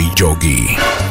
Yogi.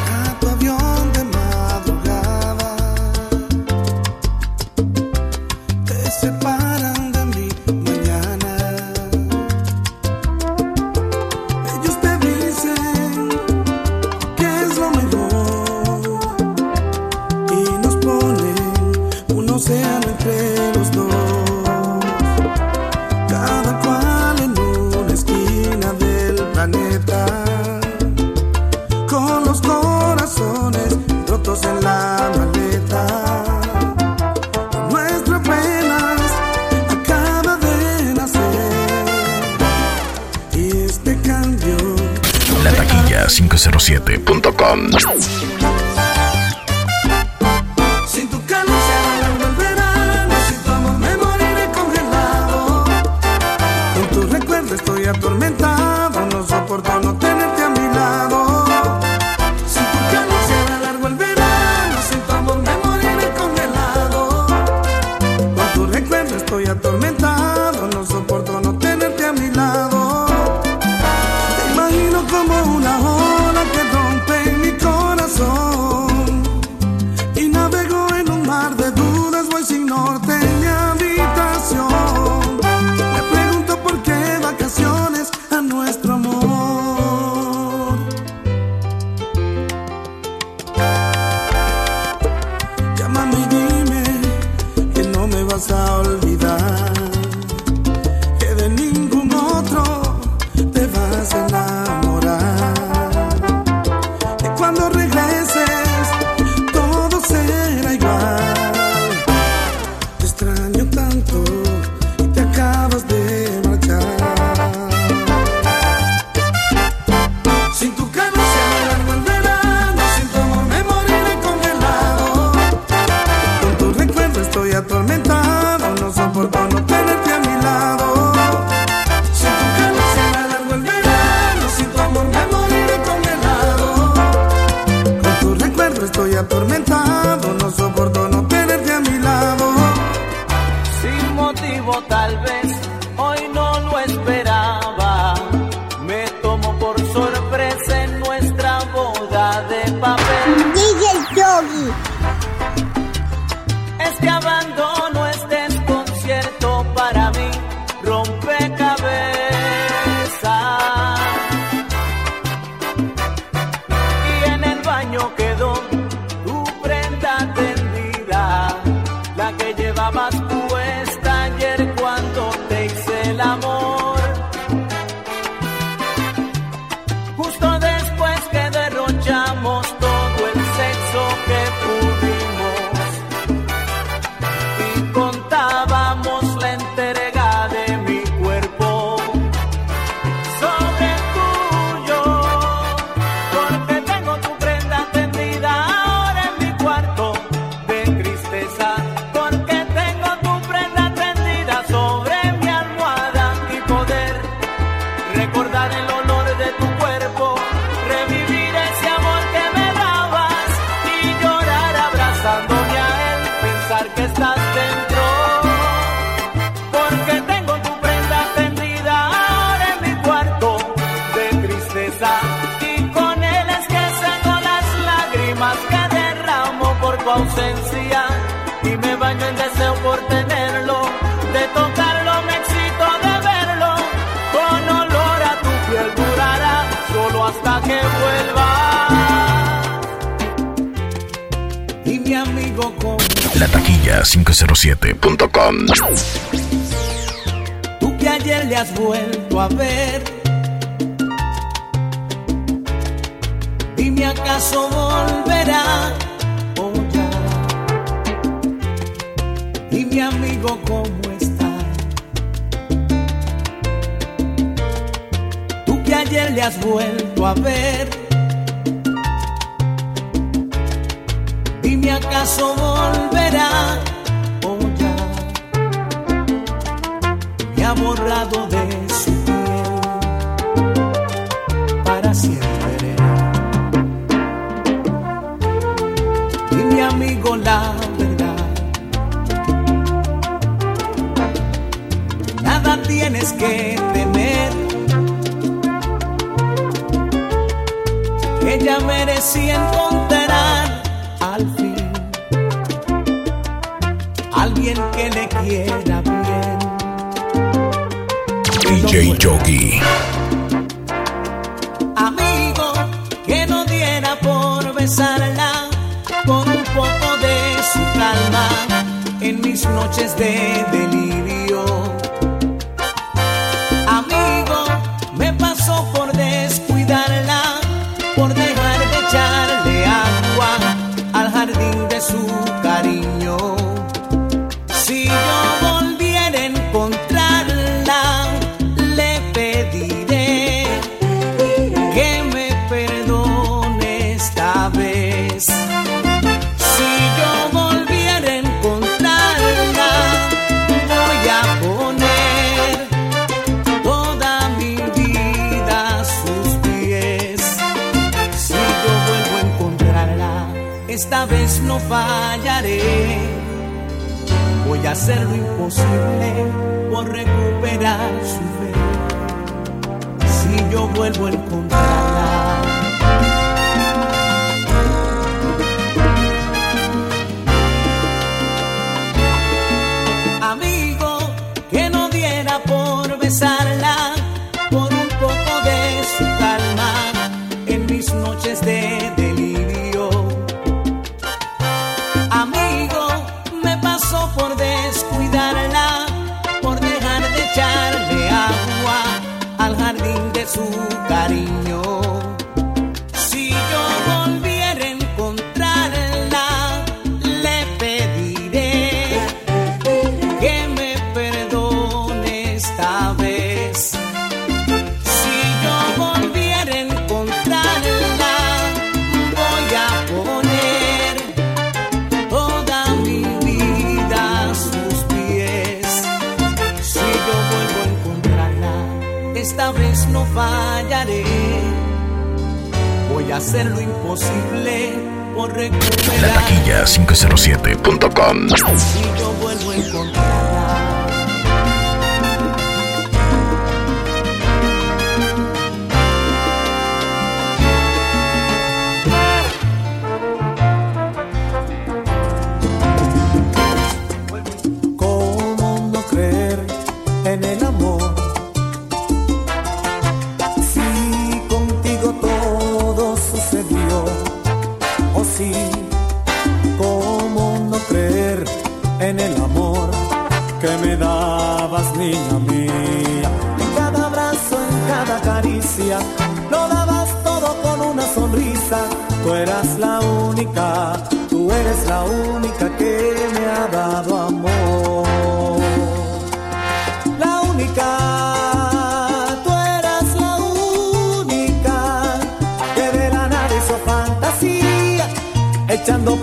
La taquilla 507.com. Tú que ayer le has vuelto a ver. Dime acaso volverá o ya. Dime amigo cómo está. Ayer le has vuelto a ver. acaso volverá o ya me ha borrado de su piel para siempre. Mi amigo la verdad, nada tienes que que ella merecía encontrar al fin alguien que le quiera bien. DJ Jockey. Amigo que no diera por besarla con un poco de su calma en mis noches de delirio esta vez no fallaré. Voy a hacer lo imposible por recuperar su fe. Si yo vuelvo a encontrarla. Amigo, que no diera por besarla, por un poco de su calma en mis noches de muito carinho. fallaré. Voy a hacer lo imposible por recuperar. La taquilla 507.com. Si yo vuelvo a encontrarla.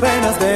penas de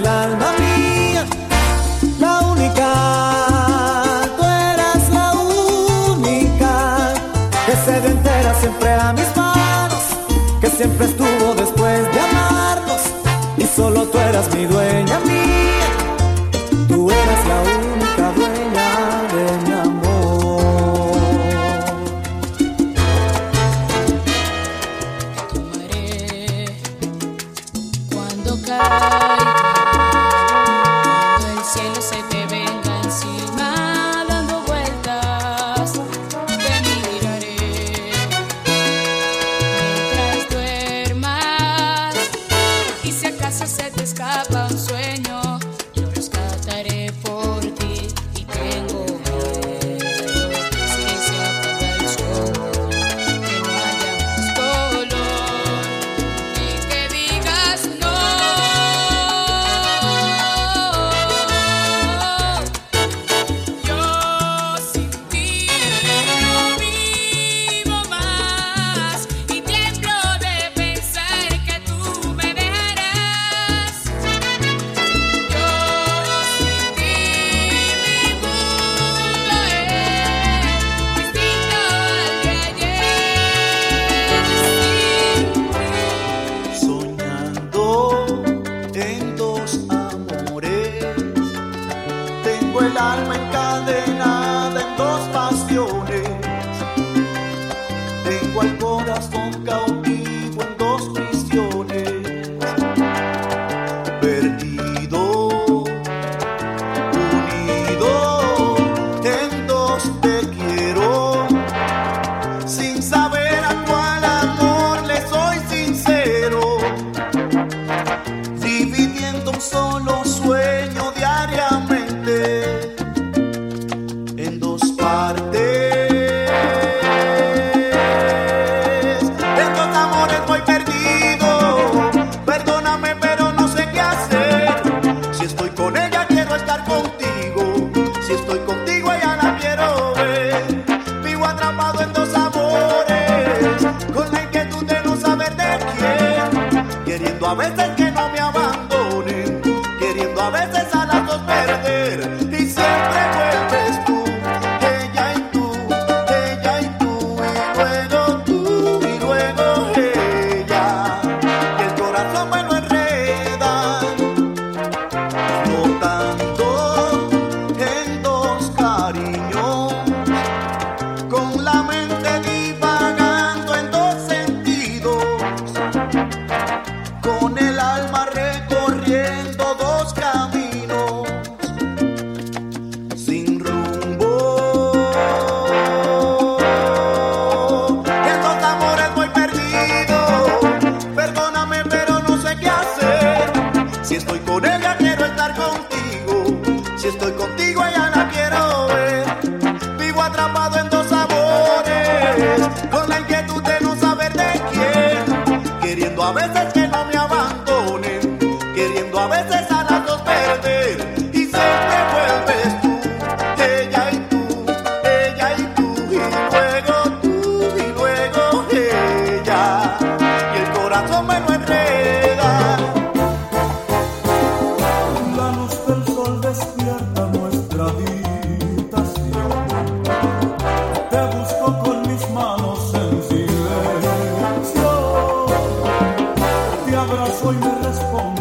abrazó y me respondió.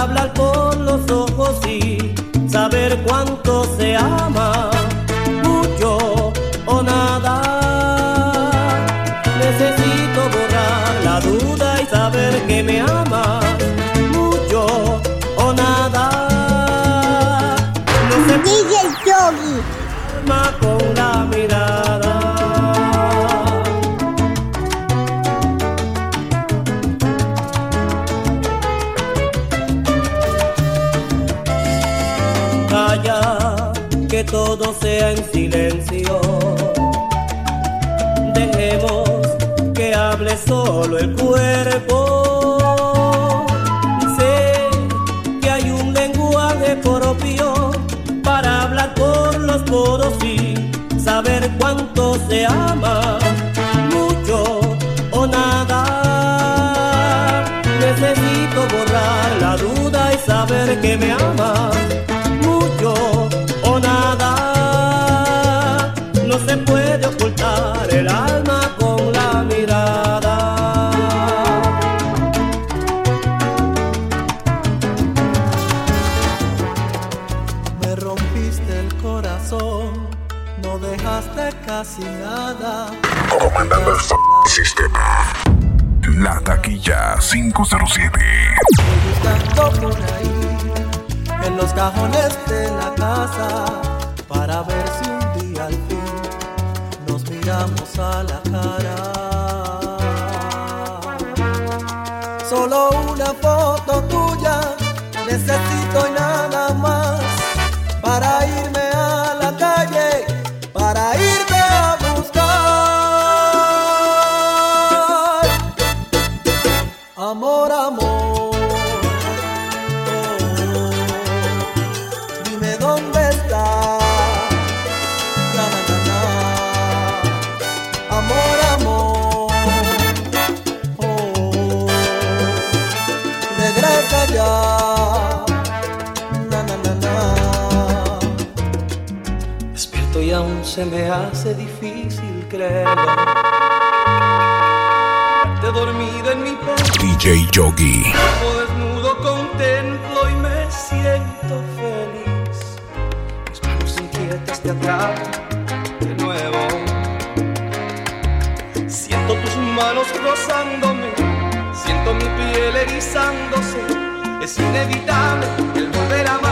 hablar con los ojos y saber cuánto se ama. en silencio. Dejemos que hable solo el cuerpo. Sé que hay un lenguaje propio para hablar por los poros y saber cuánto se ama, mucho o nada. Necesito borrar la duda y saber que me ama. El sistema. La taquilla 507. Buscando por ahí, en los cajones de la casa, para ver si un día al fin nos miramos a la cara. Solo una foto tuya necesito y nada se me hace difícil creerlo. Te dormido en mi pecho. DJ Yogi. desnudo contemplo y me siento feliz. Mis manos inquietas te atrapan de nuevo. Siento tus manos rozándome. Siento mi piel erizándose. Es inevitable el volver a amar.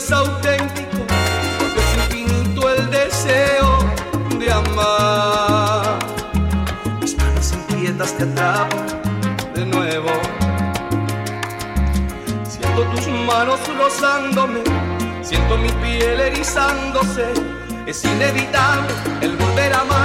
es auténtico, porque es infinito el deseo de amar. Mis manos inquietas te atrapan de nuevo. Siento tus manos rozándome, siento mi piel erizándose. Es inevitable el volver a amar.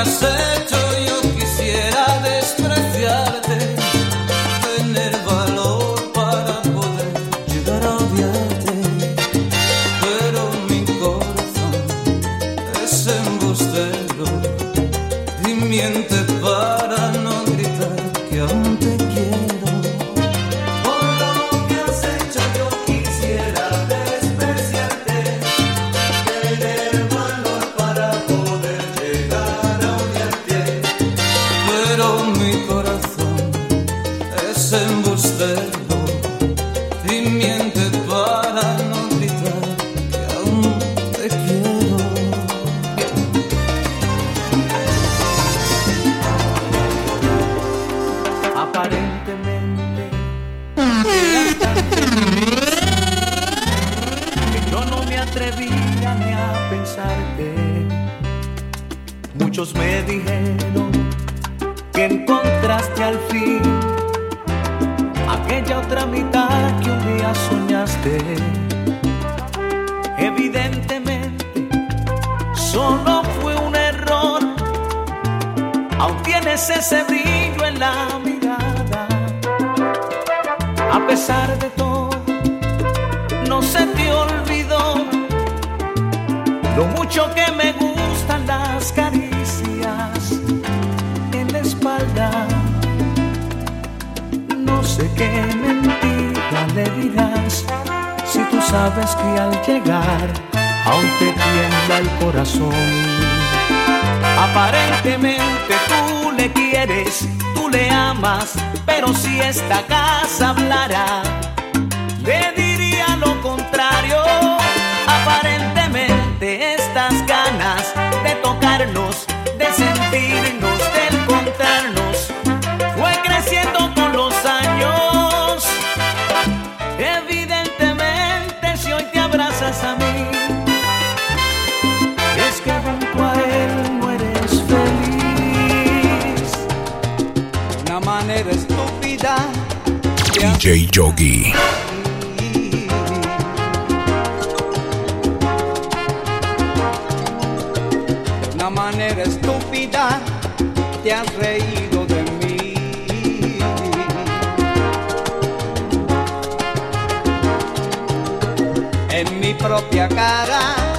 acerto a. Muchos me dijeron que encontraste al fin aquella otra mitad que un día soñaste. Evidentemente, solo fue un error. Aún tienes ese brillo en la mirada. A pesar de todo, no se te lo mucho que me gustan las caricias en la espalda. No sé qué mentira le dirás si tú sabes que al llegar aún te tiembla el corazón. Aparentemente tú le quieres, tú le amas, pero si esta casa hablara, le diría lo contrario. DJ Yogi. De una manera estúpida te has reído de mí. En mi propia cara,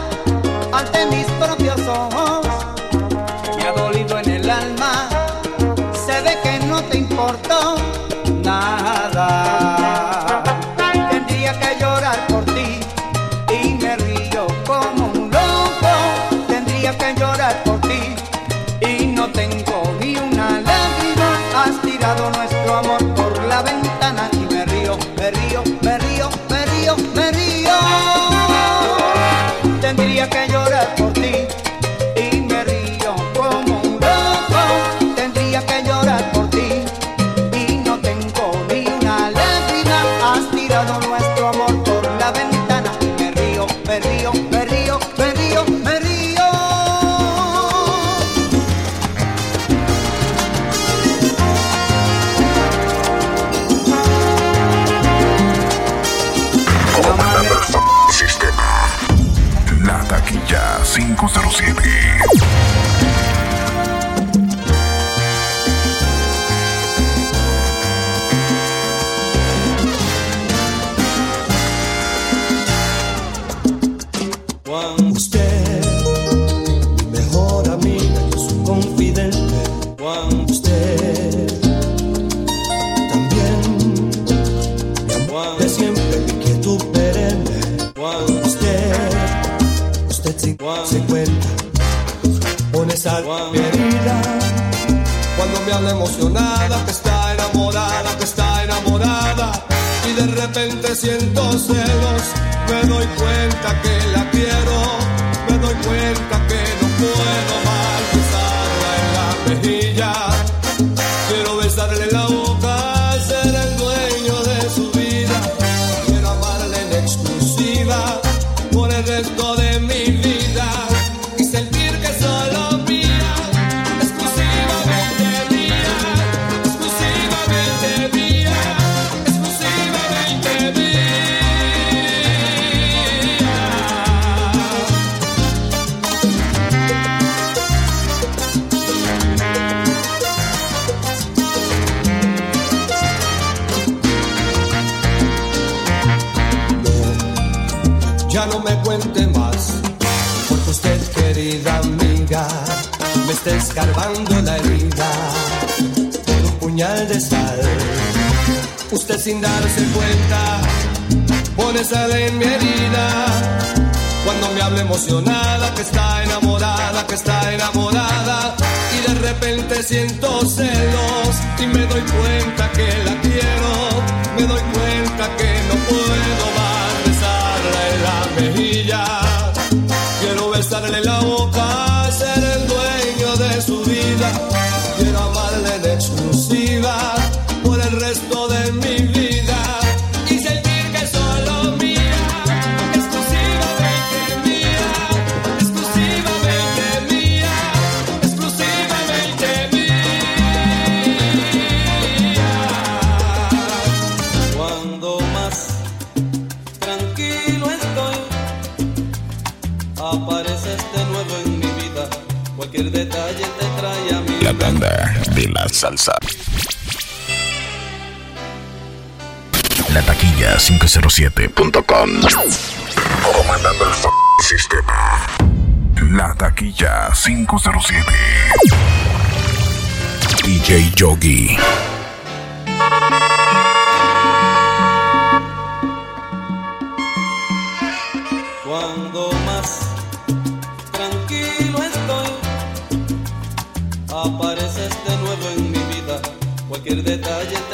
Emocionada, que está enamorada, que está enamorada. Y de repente siento celos, me doy cuenta que la quiero, me doy cuenta no me cuente más, porque usted, querida amiga, me está escarbando la herida con un puñal de sal. Usted sin darse cuenta, pone sal en mi herida. Cuando me habla emocionada, que está enamorada, que está enamorada, y de repente siento celos y me doy cuenta que la quiero, me doy cuenta que no puedo más la Detalle te trae a mí. La tanda de la salsa. La taquilla 507.com. Comandando el f sistema. La taquilla 507. DJ Yogi. cualquier detalle.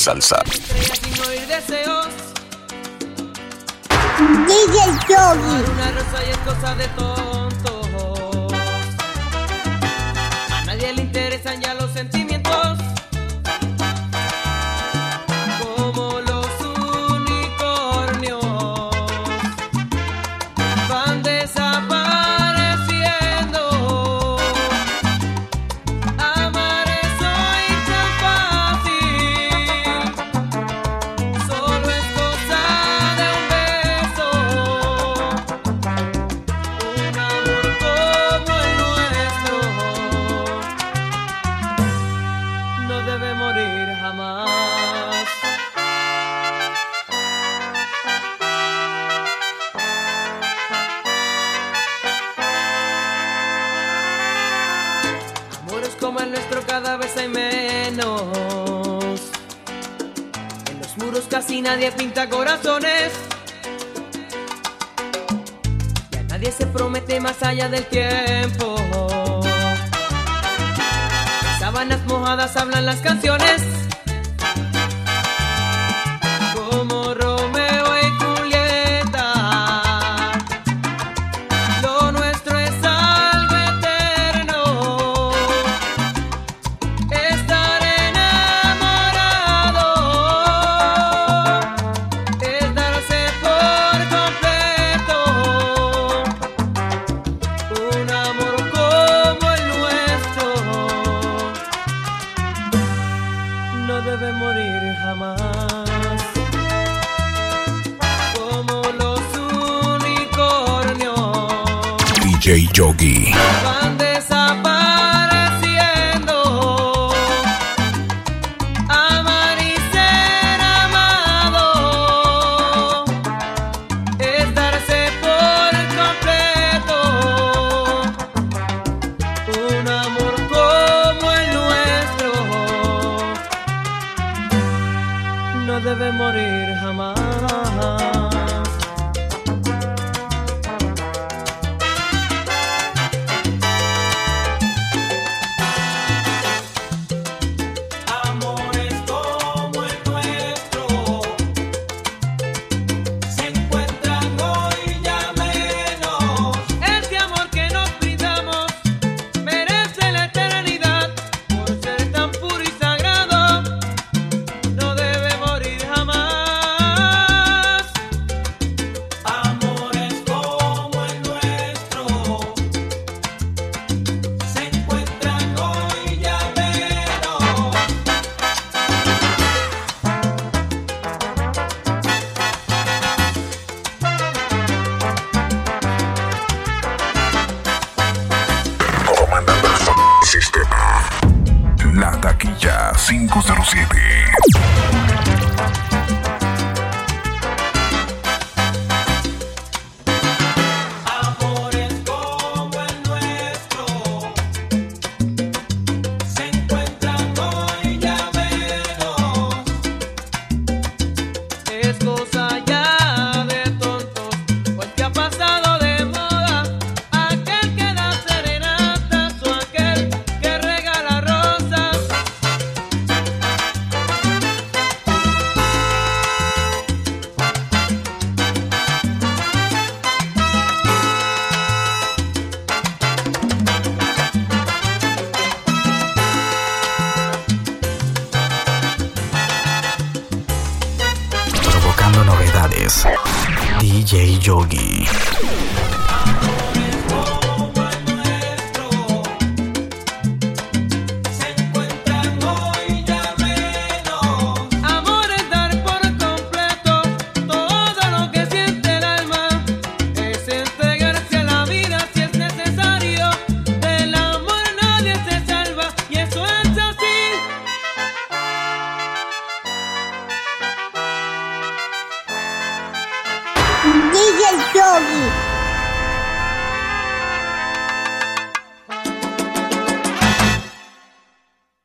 salsa. DJ Yogi. cuenta corazones. Ya nadie se promete más allá del tiempo. Sábanas mojadas hablan las canciones. DJ